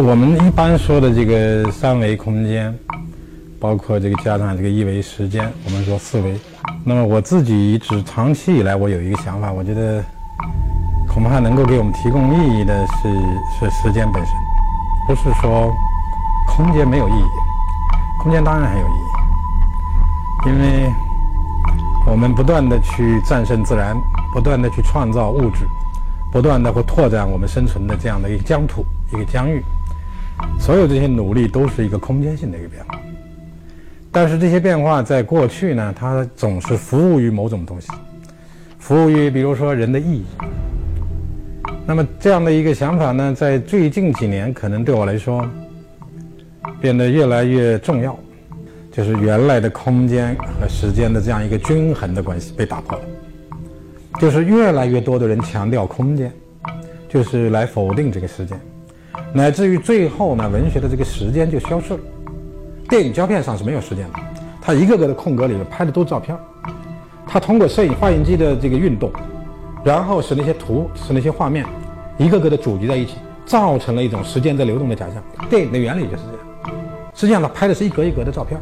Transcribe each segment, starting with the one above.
我们一般说的这个三维空间，包括这个加上这个一维时间，我们说四维。那么我自己一直长期以来，我有一个想法，我觉得恐怕能够给我们提供意义的是是时间本身，不是说空间没有意义，空间当然很有意义，因为我们不断的去战胜自然，不断的去创造物质，不断的会拓展我们生存的这样的一个疆土、一个疆域，所有这些努力都是一个空间性的一个变化。但是这些变化在过去呢，它总是服务于某种东西，服务于比如说人的意义。那么这样的一个想法呢，在最近几年可能对我来说变得越来越重要，就是原来的空间和时间的这样一个均衡的关系被打破了，就是越来越多的人强调空间，就是来否定这个时间，乃至于最后呢，文学的这个时间就消失了。电影胶片上是没有时间的，它一个个的空格里面拍的都是照片，它通过摄影放映机的这个运动，然后使那些图使那些画面一个个的组集在一起，造成了一种时间在流动的假象。电影的原理就是这样，实际上它拍的是一格一格的照片。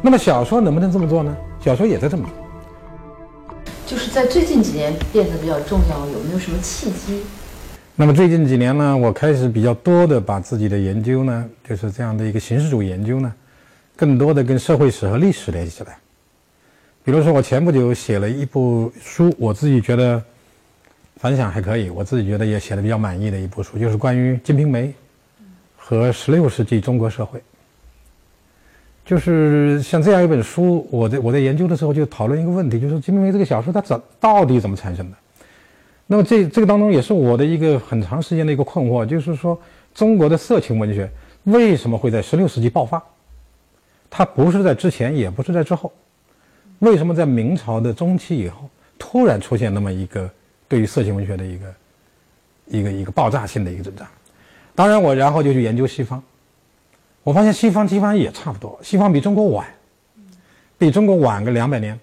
那么小说能不能这么做呢？小说也在这么做。就是在最近几年变得比较重要，有没有什么契机？那么最近几年呢，我开始比较多的把自己的研究呢，就是这样的一个形式主义研究呢，更多的跟社会史和历史联系起来。比如说，我前不久写了一部书，我自己觉得反响还可以，我自己觉得也写的比较满意的一部书，就是关于《金瓶梅》和十六世纪中国社会。就是像这样一本书，我在我在研究的时候就讨论一个问题，就是《金瓶梅》这个小说它怎到底怎么产生的？那么这这个当中也是我的一个很长时间的一个困惑，就是说中国的色情文学为什么会在十六世纪爆发？它不是在之前，也不是在之后，为什么在明朝的中期以后突然出现那么一个对于色情文学的一个一个一个爆炸性的一个增长？当然，我然后就去研究西方，我发现西方基本上也差不多，西方比中国晚，比中国晚个两百年。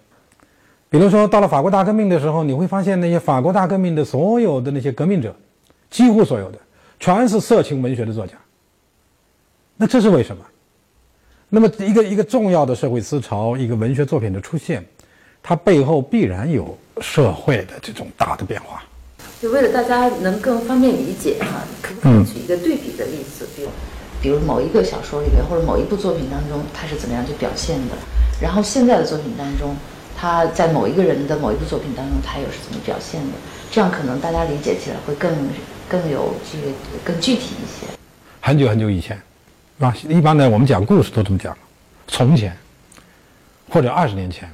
比如说，到了法国大革命的时候，你会发现那些法国大革命的所有的那些革命者，几乎所有的全是色情文学的作家。那这是为什么？那么一个一个重要的社会思潮，一个文学作品的出现，它背后必然有社会的这种大的变化。就为了大家能更方便理解哈，可不可以举一个对比的例子？比如，比如某一个小说里面或者某一部作品当中，它是怎么样去表现的？然后现在的作品当中。他在某一个人的某一部作品当中，他又是怎么表现的？这样可能大家理解起来会更更有这个更具体一些。很久很久以前，是吧？一般呢，我们讲故事都这么讲：从前，或者二十年前，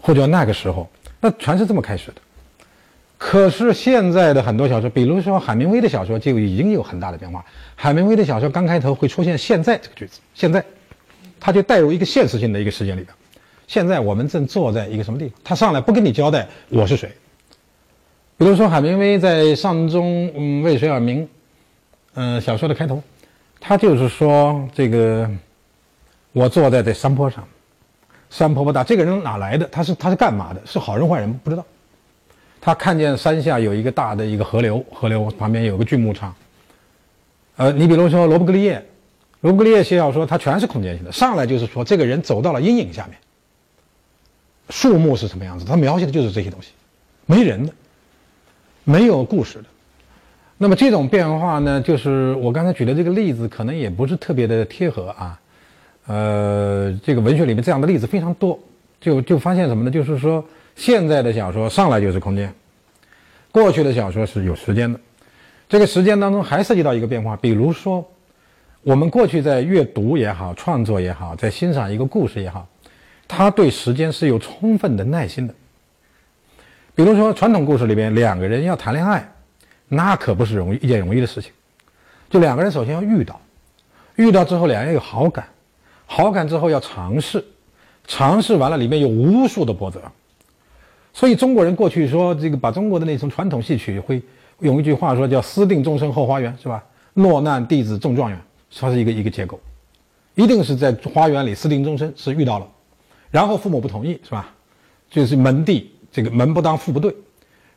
或者那个时候，那全是这么开始的。可是现在的很多小说，比如说海明威的小说，就已经有很大的变化。海明威的小说刚开头会出现“现在”这个句子，现在，他就带入一个现实性的一个时间里边。现在我们正坐在一个什么地方？他上来不跟你交代我是谁。比如说海明威在《上中嗯为谁而鸣》嗯小说的开头，他就是说这个我坐在这山坡上，山坡不大，这个人哪来的？他是他是干嘛的？是好人坏人不知道。他看见山下有一个大的一个河流，河流旁边有个锯木厂。呃，你比如说罗伯格利叶，罗伯格利叶写小说，他全是空间性的，上来就是说这个人走到了阴影下面。树木是什么样子？他描写的就是这些东西，没人的，没有故事的。那么这种变化呢，就是我刚才举的这个例子，可能也不是特别的贴合啊。呃，这个文学里面这样的例子非常多，就就发现什么呢？就是说现在的小说上来就是空间，过去的小说是有时间的。这个时间当中还涉及到一个变化，比如说我们过去在阅读也好，创作也好，在欣赏一个故事也好。他对时间是有充分的耐心的。比如说，传统故事里边，两个人要谈恋爱，那可不是容易一件容易的事情。就两个人首先要遇到，遇到之后两人有好感，好感之后要尝试，尝试完了里面有无数的波折。所以中国人过去说这个，把中国的那种传统戏曲会用一句话说叫“私定终身后花园”，是吧？落难弟子中状元，它是一个一个结构，一定是在花园里私定终身，是遇到了。然后父母不同意，是吧？就是门第，这个门不当户不对，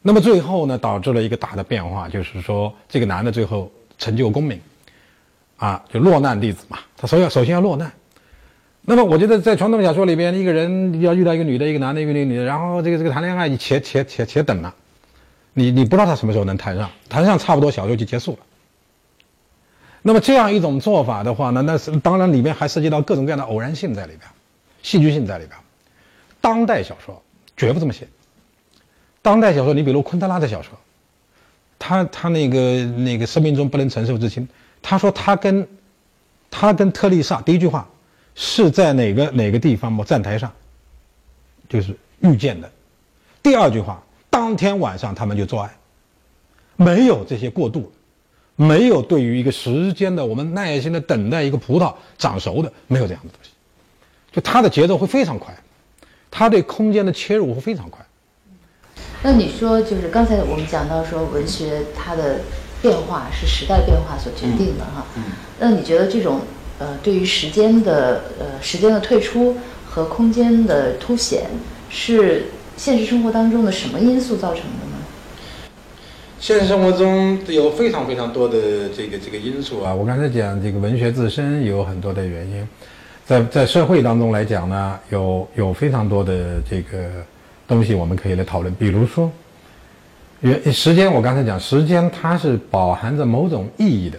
那么最后呢，导致了一个大的变化，就是说这个男的最后成就功名，啊，就落难弟子嘛，他首要首先要落难。那么我觉得在传统小说里边，一个人要遇到一个女的，一个男的，一个女的，然后这个这个谈恋爱，你且且且且等了，你你不知道他什么时候能谈上，谈上差不多小说就结束了。那么这样一种做法的话呢，那是当然里面还涉及到各种各样的偶然性在里边，戏剧性在里边。当代小说绝不这么写。当代小说，你比如昆德拉的小说，他他那个那个生命中不能承受之轻，他说他跟他跟特丽莎第一句话是在哪个哪个地方某站台上，就是遇见的。第二句话，当天晚上他们就做爱，没有这些过渡。没有对于一个时间的我们耐心的等待一个葡萄长熟的，没有这样的东西，就它的节奏会非常快，它对空间的切入会非常快。那你说，就是刚才我们讲到说，文学它的变化是时代变化所决定的哈。嗯。那你觉得这种呃，对于时间的呃时间的退出和空间的凸显，是现实生活当中的什么因素造成的呢？现实生活中有非常非常多的这个这个因素啊，我刚才讲这个文学自身有很多的原因，在在社会当中来讲呢，有有非常多的这个东西我们可以来讨论，比如说，原时间我刚才讲时间它是饱含着某种意义的，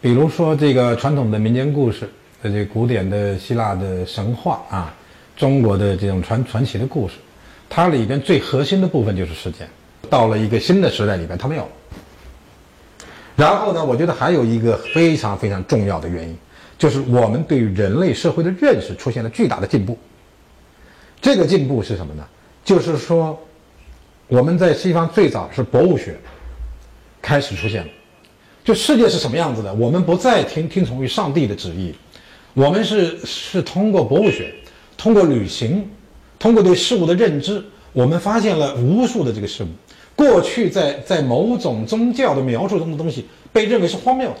比如说这个传统的民间故事，呃，这古典的希腊的神话啊，中国的这种传传奇的故事，它里边最核心的部分就是时间。到了一个新的时代里边，它没有。然后呢，我觉得还有一个非常非常重要的原因，就是我们对于人类社会的认识出现了巨大的进步。这个进步是什么呢？就是说，我们在西方最早是博物学开始出现了，就世界是什么样子的，我们不再听听从于上帝的旨意，我们是是通过博物学，通过旅行，通过对事物的认知，我们发现了无数的这个事物。过去在在某种宗教的描述中的东西被认为是荒谬的，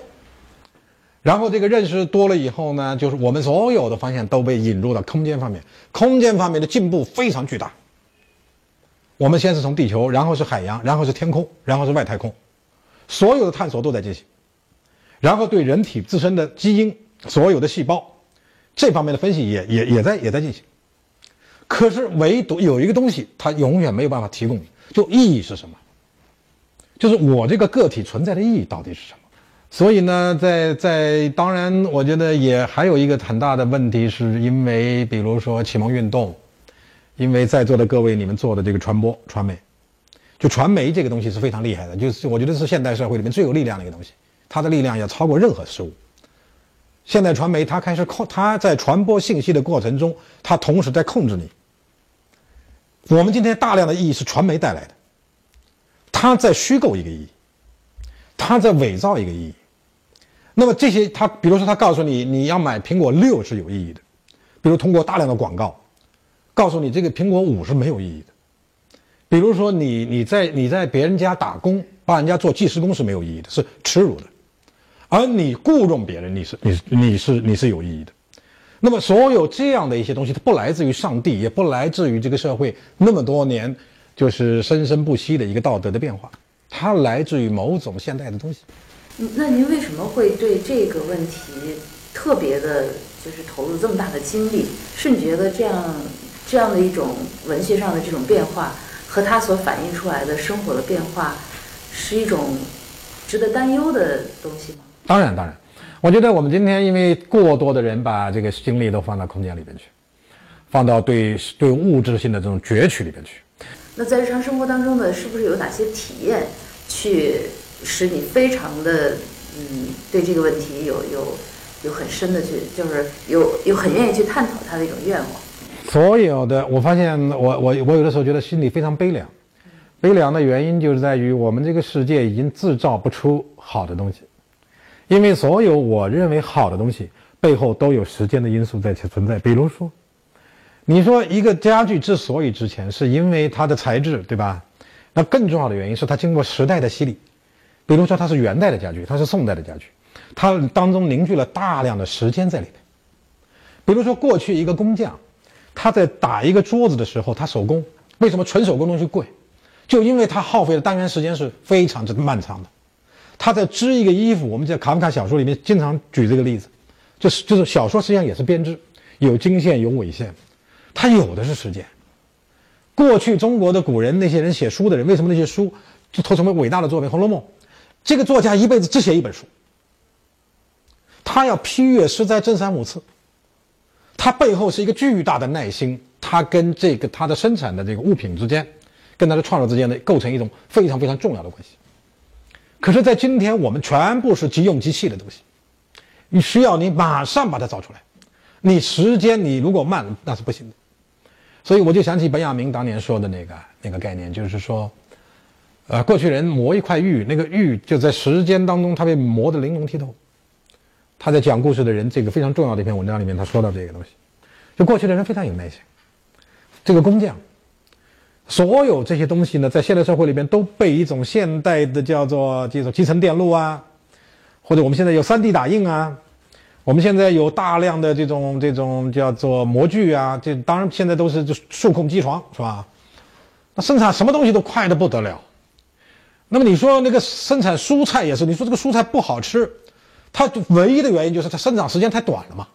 然后这个认识多了以后呢，就是我们所有的方向都被引入到空间方面，空间方面的进步非常巨大。我们先是从地球，然后是海洋，然后是天空，然后是外太空，所有的探索都在进行，然后对人体自身的基因、所有的细胞这方面的分析也也也在也在进行。可是唯独有一个东西，它永远没有办法提供。就意义是什么？就是我这个个体存在的意义到底是什么？所以呢，在在当然，我觉得也还有一个很大的问题，是因为比如说启蒙运动，因为在座的各位你们做的这个传播传媒，就传媒这个东西是非常厉害的，就是我觉得是现代社会里面最有力量的一个东西，它的力量要超过任何事物。现代传媒它开始控，它在传播信息的过程中，它同时在控制你。我们今天大量的意义是传媒带来的，他在虚构一个意义，他在伪造一个意义。那么这些，他比如说他告诉你你要买苹果六是有意义的，比如通过大量的广告，告诉你这个苹果五是没有意义的。比如说你你在你在别人家打工，帮人家做计时工是没有意义的，是耻辱的，而你雇佣别人，你是你是你是你是有意义的。那么，所有这样的一些东西，它不来自于上帝，也不来自于这个社会那么多年就是生生不息的一个道德的变化，它来自于某种现代的东西。那您为什么会对这个问题特别的，就是投入这么大的精力？是你觉得这样这样的一种文学上的这种变化，和它所反映出来的生活的变化，是一种值得担忧的东西吗？当然，当然。我觉得我们今天因为过多的人把这个精力都放到空间里边去，放到对对物质性的这种攫取里边去。那在日常生活当中呢，是不是有哪些体验，去使你非常的嗯对这个问题有有有很深的去，就是有有很愿意去探讨它的一种愿望？所有的，我发现我我我有的时候觉得心里非常悲凉，悲凉的原因就是在于我们这个世界已经制造不出好的东西。因为所有我认为好的东西背后都有时间的因素在存在。比如说，你说一个家具之所以值钱，是因为它的材质，对吧？那更重要的原因是它经过时代的洗礼。比如说，它是元代的家具，它是宋代的家具，它当中凝聚了大量的时间在里面。比如说，过去一个工匠，他在打一个桌子的时候，他手工，为什么纯手工东西贵？就因为它耗费的单元时间是非常之漫长的。他在织一个衣服。我们在卡夫卡小说里面经常举这个例子，就是就是小说实际上也是编织，有经线有纬线，它有的是时间。过去中国的古人那些人写书的人，为什么那些书就都成为伟大的作品？《红楼梦》，这个作家一辈子只写一本书，他要批阅诗在正三五次，他背后是一个巨大的耐心，他跟这个他的生产的这个物品之间，跟他的创作之间的构成一种非常非常重要的关系。可是，在今天我们全部是即用即弃的东西，你需要你马上把它造出来，你时间你如果慢那是不行的。所以我就想起本雅明当年说的那个那个概念，就是说，呃，过去人磨一块玉，那个玉就在时间当中，它被磨得玲珑剔透。他在讲故事的人这个非常重要的一篇文章里面，他说到这个东西，就过去的人非常有耐心。这个工匠，所有这些东西呢，在现代社会里面都被一种现代的叫做这种集成电路啊，或者我们现在有 3D 打印啊。我们现在有大量的这种这种叫做模具啊，这当然现在都是就数控机床是吧？那生产什么东西都快的不得了。那么你说那个生产蔬菜也是，你说这个蔬菜不好吃，它唯一的原因就是它生长时间太短了嘛。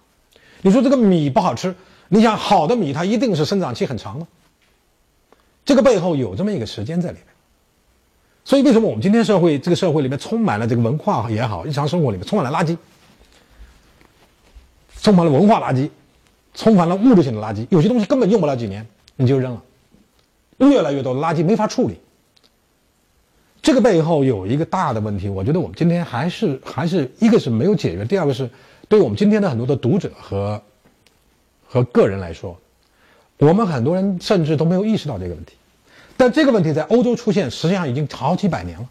你说这个米不好吃，你想好的米它一定是生长期很长的，这个背后有这么一个时间在里面。所以为什么我们今天社会这个社会里面充满了这个文化也好，日常生活里面充满了垃圾？充满了文化垃圾，充满了物质性的垃圾。有些东西根本用不了几年，你就扔了。越来越多的垃圾没法处理。这个背后有一个大的问题，我觉得我们今天还是还是一个是没有解决，第二个是对我们今天的很多的读者和和个人来说，我们很多人甚至都没有意识到这个问题。但这个问题在欧洲出现，实际上已经好几百年了。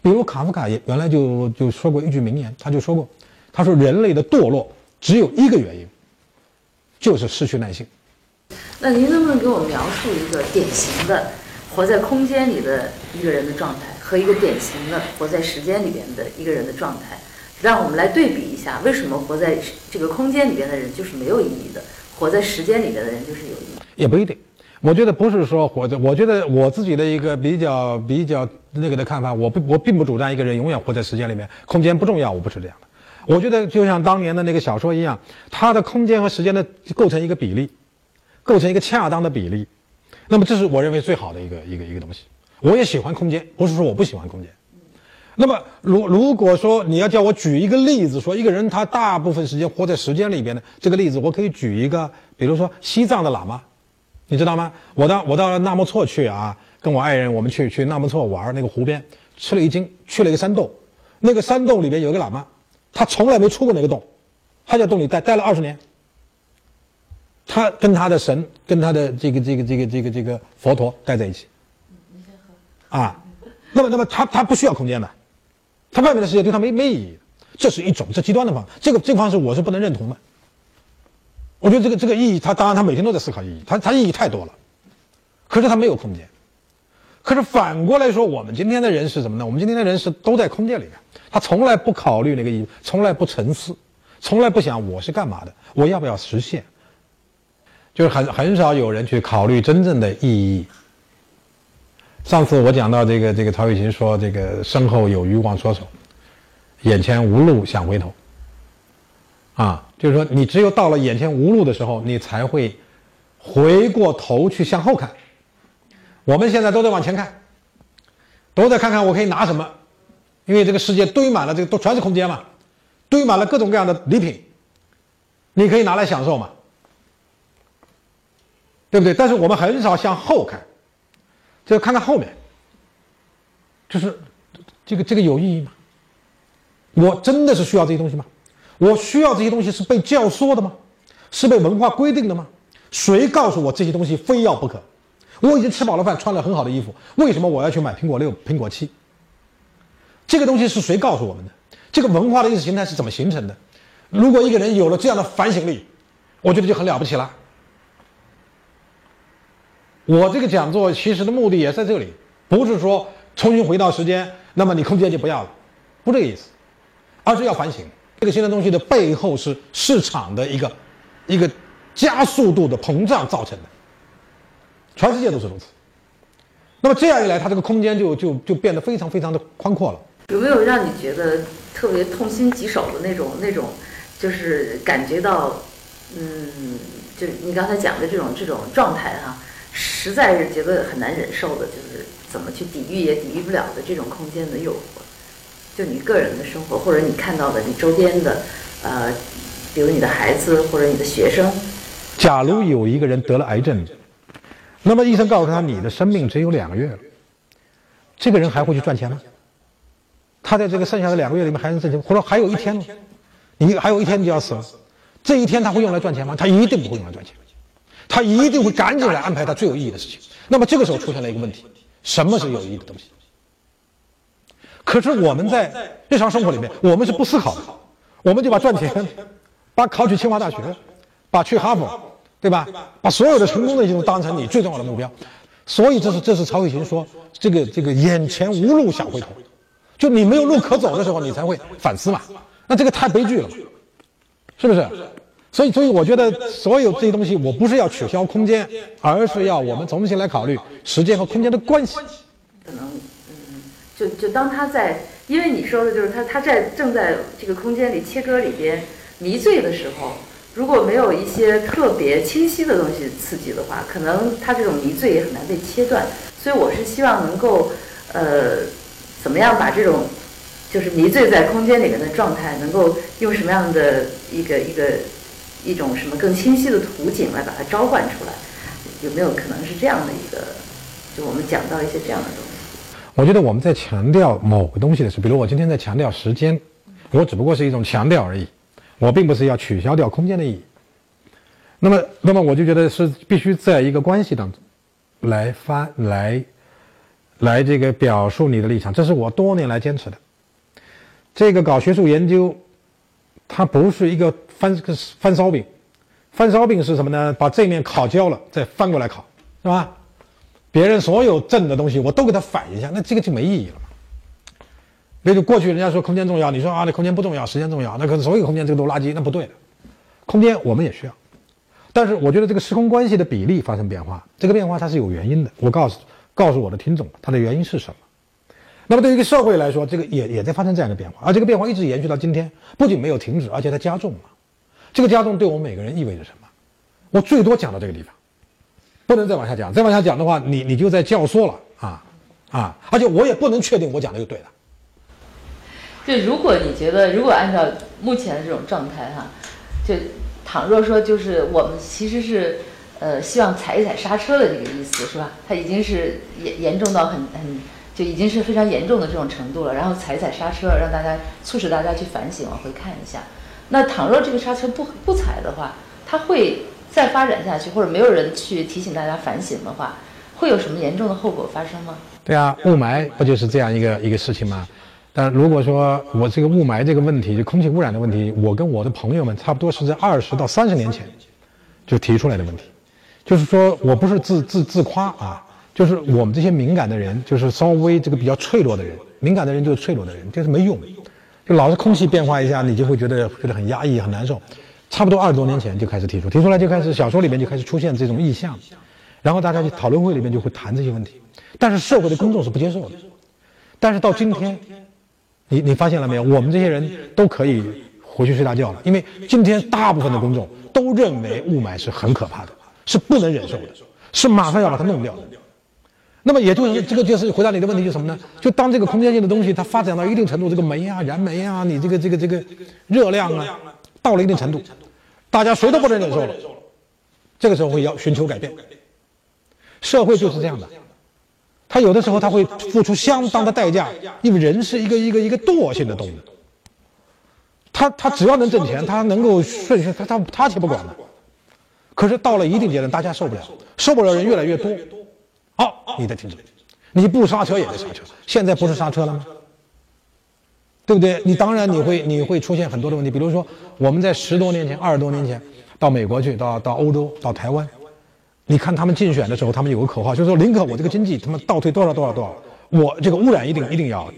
比如卡夫卡也原来就就说过一句名言，他就说过，他说人类的堕落。只有一个原因，就是失去耐性。那您能不能给我描述一个典型的活在空间里的一个人的状态，和一个典型的活在时间里边的一个人的状态，让我们来对比一下，为什么活在这个空间里边的人就是没有意义的，活在时间里边的人就是有意义？也不一定。我觉得不是说活着，我觉得我自己的一个比较比较那个的看法，我不我并不主张一个人永远活在时间里面，空间不重要，我不是这样的。我觉得就像当年的那个小说一样，它的空间和时间的构成一个比例，构成一个恰当的比例。那么这是我认为最好的一个一个一个东西。我也喜欢空间，不是说我不喜欢空间。那么如如果说你要叫我举一个例子，说一个人他大部分时间活在时间里边的这个例子，我可以举一个，比如说西藏的喇嘛，你知道吗？我到我到纳木错去啊，跟我爱人我们去去纳木错玩那个湖边，吃了一惊，去了一个山洞，那个山洞里边有一个喇嘛。他从来没出过那个洞，他在洞里待待了二十年。他跟他的神，跟他的这个这个这个这个这个佛陀待在一起。啊，那么那么他他不需要空间的，他外面的世界对他没没意义。这是一种这极端的方，这个这个方式我是不能认同的。我觉得这个这个意义，他当然他每天都在思考意义，他他意义太多了，可是他没有空间。可是反过来说，我们今天的人是什么呢？我们今天的人是都在空间里面，他从来不考虑那个意义，从来不沉思，从来不想我是干嘛的，我要不要实现，就是很很少有人去考虑真正的意义。上次我讲到这个这个曹雪芹说这个身后有余忘缩手，眼前无路想回头。啊，就是说你只有到了眼前无路的时候，你才会回过头去向后看。我们现在都在往前看，都在看看我可以拿什么，因为这个世界堆满了这个都全是空间嘛，堆满了各种各样的礼品，你可以拿来享受嘛，对不对？但是我们很少向后看，就看看后面，就是这个这个有意义吗？我真的是需要这些东西吗？我需要这些东西是被教唆的吗？是被文化规定的吗？谁告诉我这些东西非要不可？我已经吃饱了饭，穿了很好的衣服，为什么我要去买苹果六、苹果七？这个东西是谁告诉我们的？这个文化的意识形态是怎么形成的？如果一个人有了这样的反省力，我觉得就很了不起了。我这个讲座其实的目的也在这里，不是说重新回到时间，那么你空间就不要了，不这个意思，而是要反省这个新的东西的背后是市场的一个一个加速度的膨胀造成的。全世界都是如此，那么这样一来，它这个空间就就就变得非常非常的宽阔了。有没有让你觉得特别痛心疾首的那种那种，就是感觉到，嗯，就是你刚才讲的这种这种状态哈，实在是觉得很难忍受的，就是怎么去抵御也抵御不了的这种空间的诱惑。就你个人的生活，或者你看到的你周边的，呃，比如你的孩子或者你的学生。假如有一个人得了癌症，那么医生告诉他你的生命只有两个月了，这个人还会去赚钱吗？他在这个剩下的两个月里面还能挣钱，或者还有一天，你还有一天你就要死了，这一天他会用来赚钱吗？他一定不会用来赚钱，他一定会赶紧来安排他最有意义的事情。那么这个时候出现了一个问题：什么是有意义的东西？可是我们在日常生活里面，我们是不思考的，我们就把赚钱，把考取清华大学，把去哈佛，对吧？把所有的成功的都当成你最重要的目标。所以这是这是曹雪芹说这个这个眼前无路想回头，就你没有路可走的时候，你才会反思嘛。那这个太悲剧了，是不是？所以所以我觉得所有这些东西，我不是要取消空间，而是要我们重新来考虑时间和空间的关系。可能。嗯就就当他在，因为你说的就是他他在正在这个空间里切割里边迷醉的时候，如果没有一些特别清晰的东西刺激的话，可能他这种迷醉也很难被切断。所以我是希望能够，呃，怎么样把这种就是迷醉在空间里面的状态，能够用什么样的一个一个一种什么更清晰的图景来把它召唤出来？有没有可能是这样的一个？就我们讲到一些这样的东西。我觉得我们在强调某个东西的时候，比如我今天在强调时间，我只不过是一种强调而已，我并不是要取消掉空间的意义。那么，那么我就觉得是必须在一个关系当中，来发来，来这个表述你的立场，这是我多年来坚持的。这个搞学术研究，它不是一个翻个翻烧饼，翻烧饼是什么呢？把这面烤焦了，再翻过来烤，是吧？别人所有正的东西，我都给他反一下，那这个就没意义了嘛。那就过去人家说空间重要，你说啊，那空间不重要，时间重要，那可是所有空间这个都垃圾，那不对的。空间我们也需要，但是我觉得这个时空关系的比例发生变化，这个变化它是有原因的。我告诉告诉我的听众，它的原因是什么？那么对于一个社会来说，这个也也在发生这样的变化，而这个变化一直延续到今天，不仅没有停止，而且它加重了。这个加重对我们每个人意味着什么？我最多讲到这个地方。不能再往下讲，再往下讲的话，你你就在教唆了啊啊！而且我也不能确定我讲的就对的。就如果你觉得，如果按照目前的这种状态哈，就倘若说就是我们其实是呃希望踩一踩刹车的这个意思是吧？它已经是严严重到很很就已经是非常严重的这种程度了，然后踩踩刹车，让大家促使大家去反省，往回看一下。那倘若这个刹车不不踩的话，它会。再发展下去，或者没有人去提醒大家反省的话，会有什么严重的后果发生吗？对啊，雾霾不就是这样一个一个事情吗？但如果说我这个雾霾这个问题，就空气污染的问题，我跟我的朋友们差不多是在二十到三十年前就提出来的问题，就是说我不是自自自夸啊，就是我们这些敏感的人，就是稍微这个比较脆弱的人，敏感的人就是脆弱的人，就是没用，就老是空气变化一下，你就会觉得觉得很压抑很难受。差不多二十多年前就开始提出，提出来就开始小说里面就开始出现这种意象，然后大家去讨论会里面就会谈这些问题，但是社会的公众是不接受的。但是到今天，你你发现了没有？我们这些人都可以回去睡大觉了，因为今天大部分的公众都认为雾霾是很可怕的，是不能忍受的，是马上要把它弄掉的。那么也就是这个就是回答你的问题，就是什么呢？就当这个空间性的东西它发展到一定程度，这个煤啊、燃煤啊，你这个这个这个热量啊。到了一定程度，大家谁都不能忍受了，这个时候会要寻求改变。社会就是这样的，他有的时候他会付出相当的代价，因为人是一个一个一个惰性的动物。他他只要能挣钱，他能够顺顺他他他且不管了。可是到了一定阶段，大家受不了，受不了人越来越多，好，你在停止，你不刹车也得刹车。现在不是刹车了吗？对不对？你当然你会你会出现很多的问题，比如说我们在十多年前、二十多年前到美国去，到到欧洲、到台湾，你看他们竞选的时候，他们有个口号，就是说林可，我这个经济他妈倒退多少多少多少，我这个污染一定一定要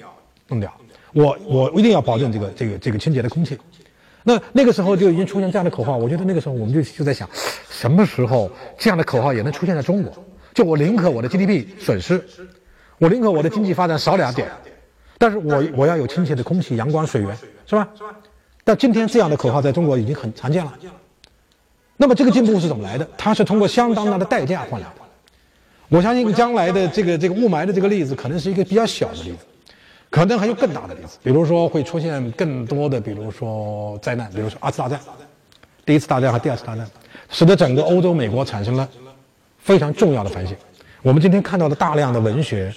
弄掉，我我一定要保证这个这个这个清洁的空气。那那个时候就已经出现这样的口号，我觉得那个时候我们就就在想，什么时候这样的口号也能出现在中国？就我宁可我的 GDP 损失，我宁可我的经济发展少两点。但是我我要有清洁的空气、阳光、水源，是吧？但今天这样的口号在中国已经很常见了。那么这个进步是怎么来的？它是通过相当大的代价换来的。我相信将来的这个这个雾霾的这个例子，可能是一个比较小的例子，可能还有更大的例子。比如说会出现更多的，比如说灾难，比如说二次大战，第一次大战和第二次大战，使得整个欧洲、美国产生了非常重要的反省。我们今天看到的大量的文学，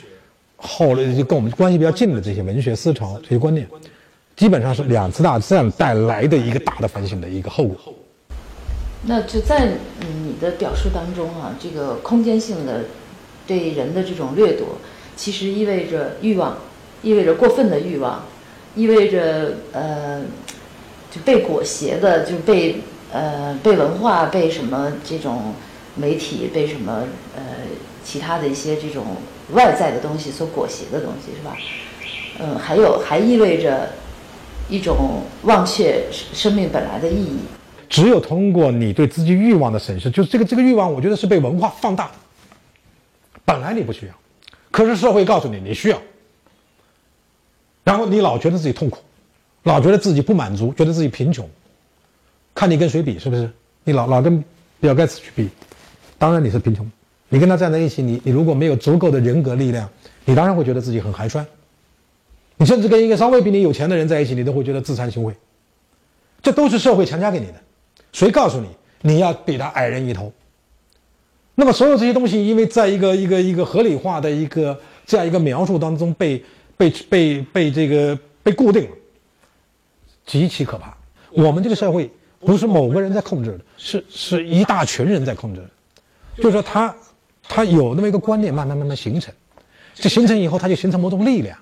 后来就跟我们关系比较近的这些文学思潮、这些观念，基本上是两次大战带来的一个大的反省的一个后果。那就在你的表述当中啊，这个空间性的对人的这种掠夺，其实意味着欲望，意味着过分的欲望，意味着呃就被裹挟的，就被呃被文化、被什么这种媒体、被什么呃其他的一些这种外在的东西所裹挟的东西，是吧？嗯，还有还意味着一种忘却生命本来的意义。只有通过你对自己欲望的审视，就是这个这个欲望，我觉得是被文化放大。本来你不需要，可是社会告诉你你需要，然后你老觉得自己痛苦，老觉得自己不满足，觉得自己贫穷。看你跟谁比，是不是？你老老跟比尔盖茨去比，当然你是贫穷。你跟他站在一起，你你如果没有足够的人格力量，你当然会觉得自己很寒酸。你甚至跟一个稍微比你有钱的人在一起，你都会觉得自惭形秽。这都是社会强加给你的。谁告诉你你要比他矮人一头？那么所有这些东西，因为在一个一个一个合理化的一个这样一个描述当中被被被被这个被固定了，极其可怕。我们这个社会不是某个人在控制的，是是一大群人在控制的。就是说，他他有那么一个观念，慢慢慢慢形成，这形成以后，他就形成某种力量，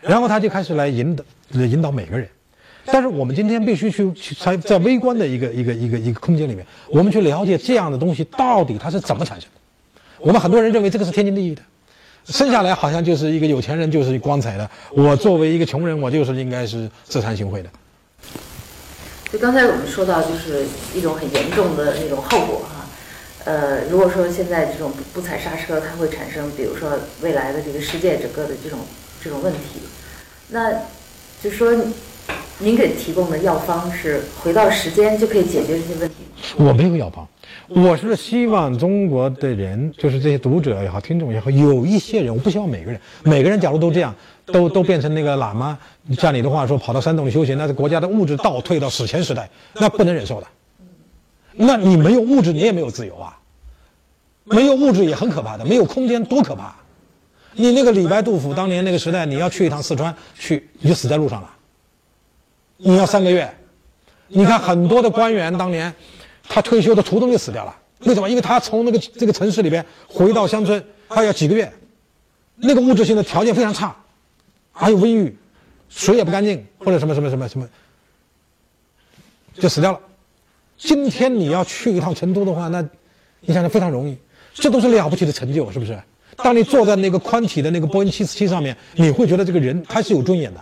然后他就开始来引导引导每个人。但是我们今天必须去去在在微观的一个一个一个一个空间里面，我们去了解这样的东西到底它是怎么产生的。我们很多人认为这个是天经地义的，生下来好像就是一个有钱人就是光彩的，我作为一个穷人，我就是应该是自惭形秽的。就刚才我们说到，就是一种很严重的那种后果。呃，如果说现在这种不踩刹车，它会产生，比如说未来的这个世界整个的这种这种问题，那就说。您给提供的药方是回到时间就可以解决这些问题？我没有药方，我是希望中国的人，就是这些读者也好，听众也好，有一些人，我不希望每个人，每个人假如都这样，都都变成那个喇嘛，像你的话说，跑到山洞里修行，那是国家的物质倒退到史前时代，那不能忍受的。那你没有物质，你也没有自由啊。没有物质也很可怕的，没有空间多可怕。你那个李白、杜甫当年那个时代，你要去一趟四川，去你就死在路上了。你要三个月，你看很多的官员当年，他退休的途中就死掉了。为什么？因为他从那个这个城市里边回到乡村，他要几个月，那个物质性的条件非常差，还有瘟疫，水也不干净，或者什么什么什么什么，就死掉了。今天你要去一趟成都的话，那你想想非常容易，这都是了不起的成就，是不是？当你坐在那个宽体的那个波音七四七上面，你会觉得这个人他是有尊严的。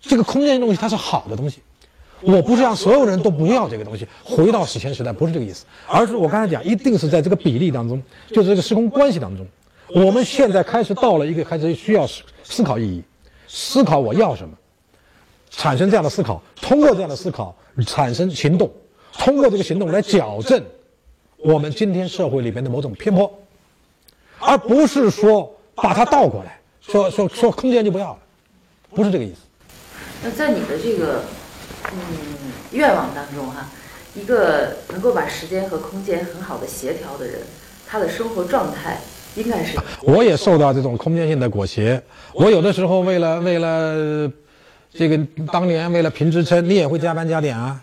这个空间东西它是好的东西，我不是让所有人都不要这个东西，回到史前时代不是这个意思，而是我刚才讲，一定是在这个比例当中，就是这个时空关系当中，我们现在开始到了一个开始需要思思考意义，思考我要什么，产生这样的思考，通过这样的思考产生行动，通过这个行动来矫正我们今天社会里面的某种偏颇，而不是说把它倒过来，说说说空间就不要了，不是这个意思。那在你的这个嗯愿望当中哈，一个能够把时间和空间很好的协调的人，他的生活状态应该是。我也受到这种空间性的裹挟，我有的时候为了为了这个当年为了评职称，你也会加班加点啊，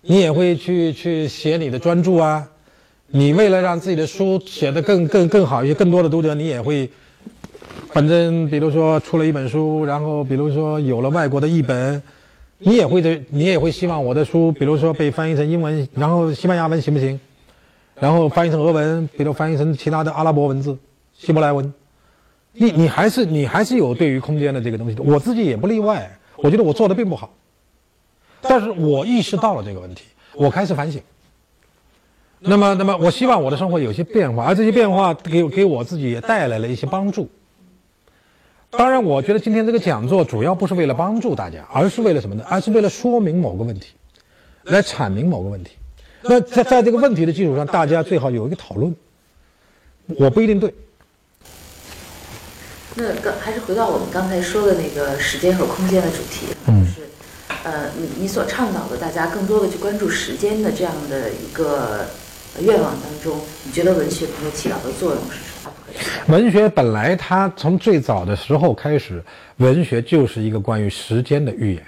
你也会去去写你的专著啊，你为了让自己的书写得更更更好一些，更多的读者，你也会。反正比如说出了一本书，然后比如说有了外国的译本，你也会这，你也会希望我的书，比如说被翻译成英文，然后西班牙文行不行？然后翻译成俄文，比如翻译成其他的阿拉伯文字、希伯来文。你你还是你还是有对于空间的这个东西的，我自己也不例外。我觉得我做的并不好，但是我意识到了这个问题，我开始反省。那么那么我希望我的生活有些变化，而这些变化给给我自己也带来了一些帮助。当然，我觉得今天这个讲座主要不是为了帮助大家，而是为了什么呢？而是为了说明某个问题，来阐明某个问题。那在在这个问题的基础上，大家最好有一个讨论。我不一定对。那刚还是回到我们刚才说的那个时间和空间的主题，就是呃，你你所倡导的大家更多的去关注时间的这样的一个愿望当中，你觉得文学能够起到的作用是什么？文学本来它从最早的时候开始，文学就是一个关于时间的预言。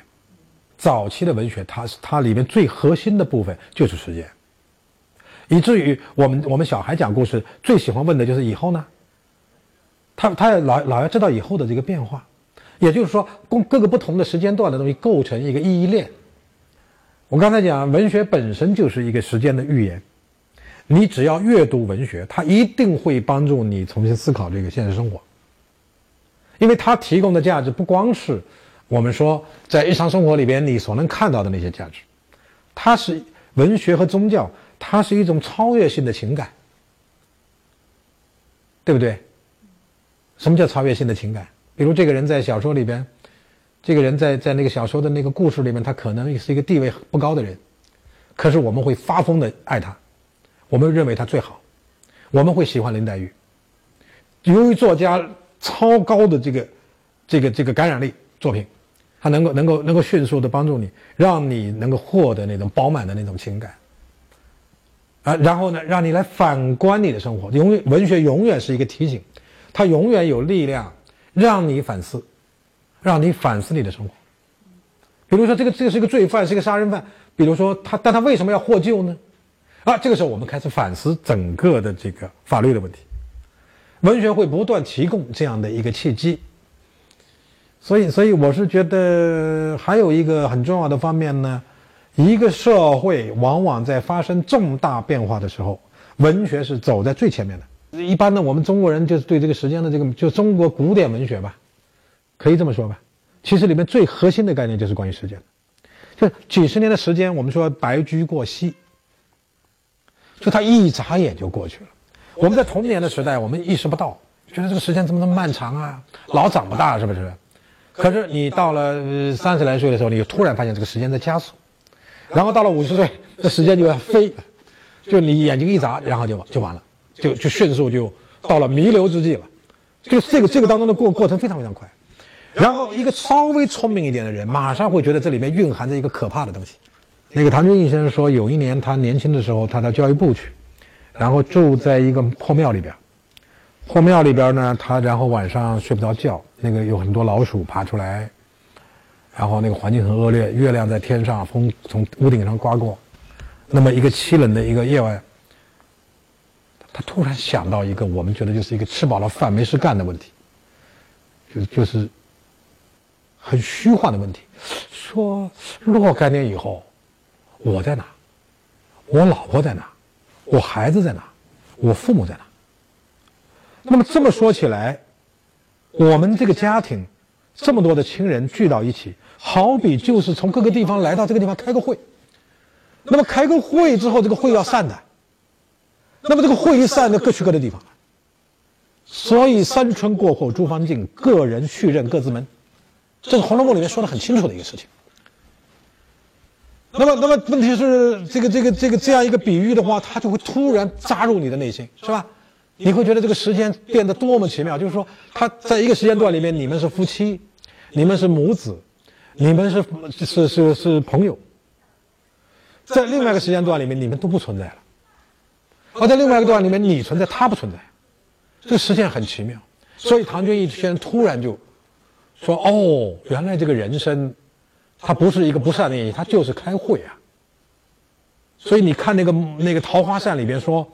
早期的文学，它是它里面最核心的部分就是时间，以至于我们我们小孩讲故事最喜欢问的就是以后呢？他他老老要知道以后的这个变化，也就是说，共各个不同的时间段的东西构成一个意义链。我刚才讲，文学本身就是一个时间的预言。你只要阅读文学，它一定会帮助你重新思考这个现实生活，因为它提供的价值不光是我们说在日常生活里边你所能看到的那些价值，它是文学和宗教，它是一种超越性的情感，对不对？什么叫超越性的情感？比如这个人在小说里边，这个人在在那个小说的那个故事里面，他可能是一个地位不高的人，可是我们会发疯的爱他。我们认为他最好，我们会喜欢林黛玉。由于作家超高的这个、这个、这个感染力作品，他能够、能够、能够迅速的帮助你，让你能够获得那种饱满的那种情感。啊，然后呢，让你来反观你的生活。永远，文学永远是一个提醒，它永远有力量让你反思，让你反思你的生活。比如说，这个这个是一个罪犯，是一个杀人犯。比如说他，但他为什么要获救呢？啊，这个时候我们开始反思整个的这个法律的问题，文学会不断提供这样的一个契机。所以，所以我是觉得还有一个很重要的方面呢，一个社会往往在发生重大变化的时候，文学是走在最前面的。一般呢，我们中国人就是对这个时间的这个，就中国古典文学吧，可以这么说吧。其实里面最核心的概念就是关于时间，就几十年的时间，我们说白驹过隙。就他一眨眼就过去了。我们在童年的时代，我们意识不到，觉得这个时间怎么那么漫长啊？老长不大，是不是？可是你到了三十来岁的时候，你突然发现这个时间在加速，然后到了五十岁，这时间就要飞，就你眼睛一眨，然后就就完了，就就迅速就到了弥留之际了。就这个这个当中的过过程非常非常快。然后一个稍微聪明一点的人，马上会觉得这里面蕴含着一个可怕的东西。那个唐君毅先生说，有一年他年轻的时候，他到教育部去，然后住在一个破庙里边。破庙里边呢，他然后晚上睡不着觉，那个有很多老鼠爬出来，然后那个环境很恶劣，月亮在天上，风从屋顶上刮过。那么一个凄冷的一个夜晚，他突然想到一个我们觉得就是一个吃饱了饭没事干的问题，就就是很虚幻的问题，说若干年以后。我在哪？我老婆在哪？我孩子在哪？我父母在哪？那么这么说起来，我们这个家庭这么多的亲人聚到一起，好比就是从各个地方来到这个地方开个会。那么开个会之后，这个会要散的。那么这个会一散，就各去各的地方了。所以三春过后诸方尽，个人续任各自门。这是《红楼梦》里面说的很清楚的一个事情。那么，那么问题是，这个、这个、这个这样一个比喻的话，它就会突然扎入你的内心，是吧？你会觉得这个时间变得多么奇妙。就是说，他在一个时间段里面，你们是夫妻，你们是母子，你们是是是是朋友；在另外一个时间段里面，你们都不存在了；而在另外一个段里面，你存在，他不存在。这个时间很奇妙。所以唐君毅先生突然就说：“哦，原来这个人生。”它不是一个不善的演绎，它就是开会啊。所以你看那个那个《桃花扇》里边说，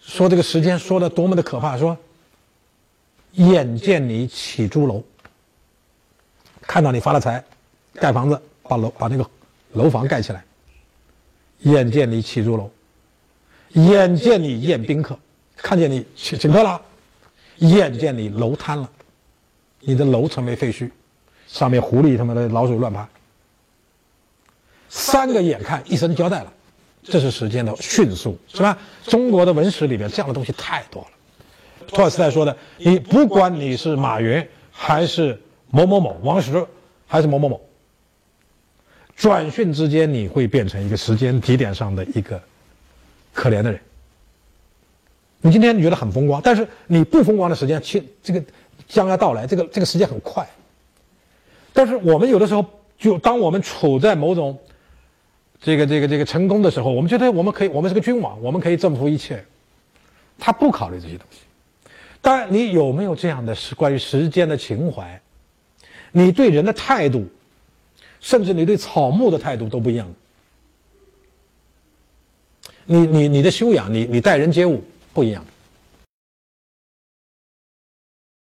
说这个时间说的多么的可怕，说眼见你起朱楼，看到你发了财，盖房子，把楼把那个楼房盖起来，眼见你起朱楼，眼见你宴宾客，看见你请请客了，眼见你楼瘫了，你的楼成为废墟，上面狐狸他妈的老鼠乱爬。三个眼看一声交代了，这是时间的迅速，是吧？中国的文史里面这样的东西太多了。托尔斯泰说的：“你不管你是马云，还是某某某王石，还是某某某？转瞬之间，你会变成一个时间节点上的一个可怜的人。你今天你觉得很风光，但是你不风光的时间，其这个将要到来，这个这个时间很快。但是我们有的时候，就当我们处在某种这个这个这个成功的时候，我们觉得我们可以，我们是个君王，我们可以征服一切。他不考虑这些东西。当然，你有没有这样的是关于时间的情怀？你对人的态度，甚至你对草木的态度都不一样。你你你的修养，你你待人接物不一样。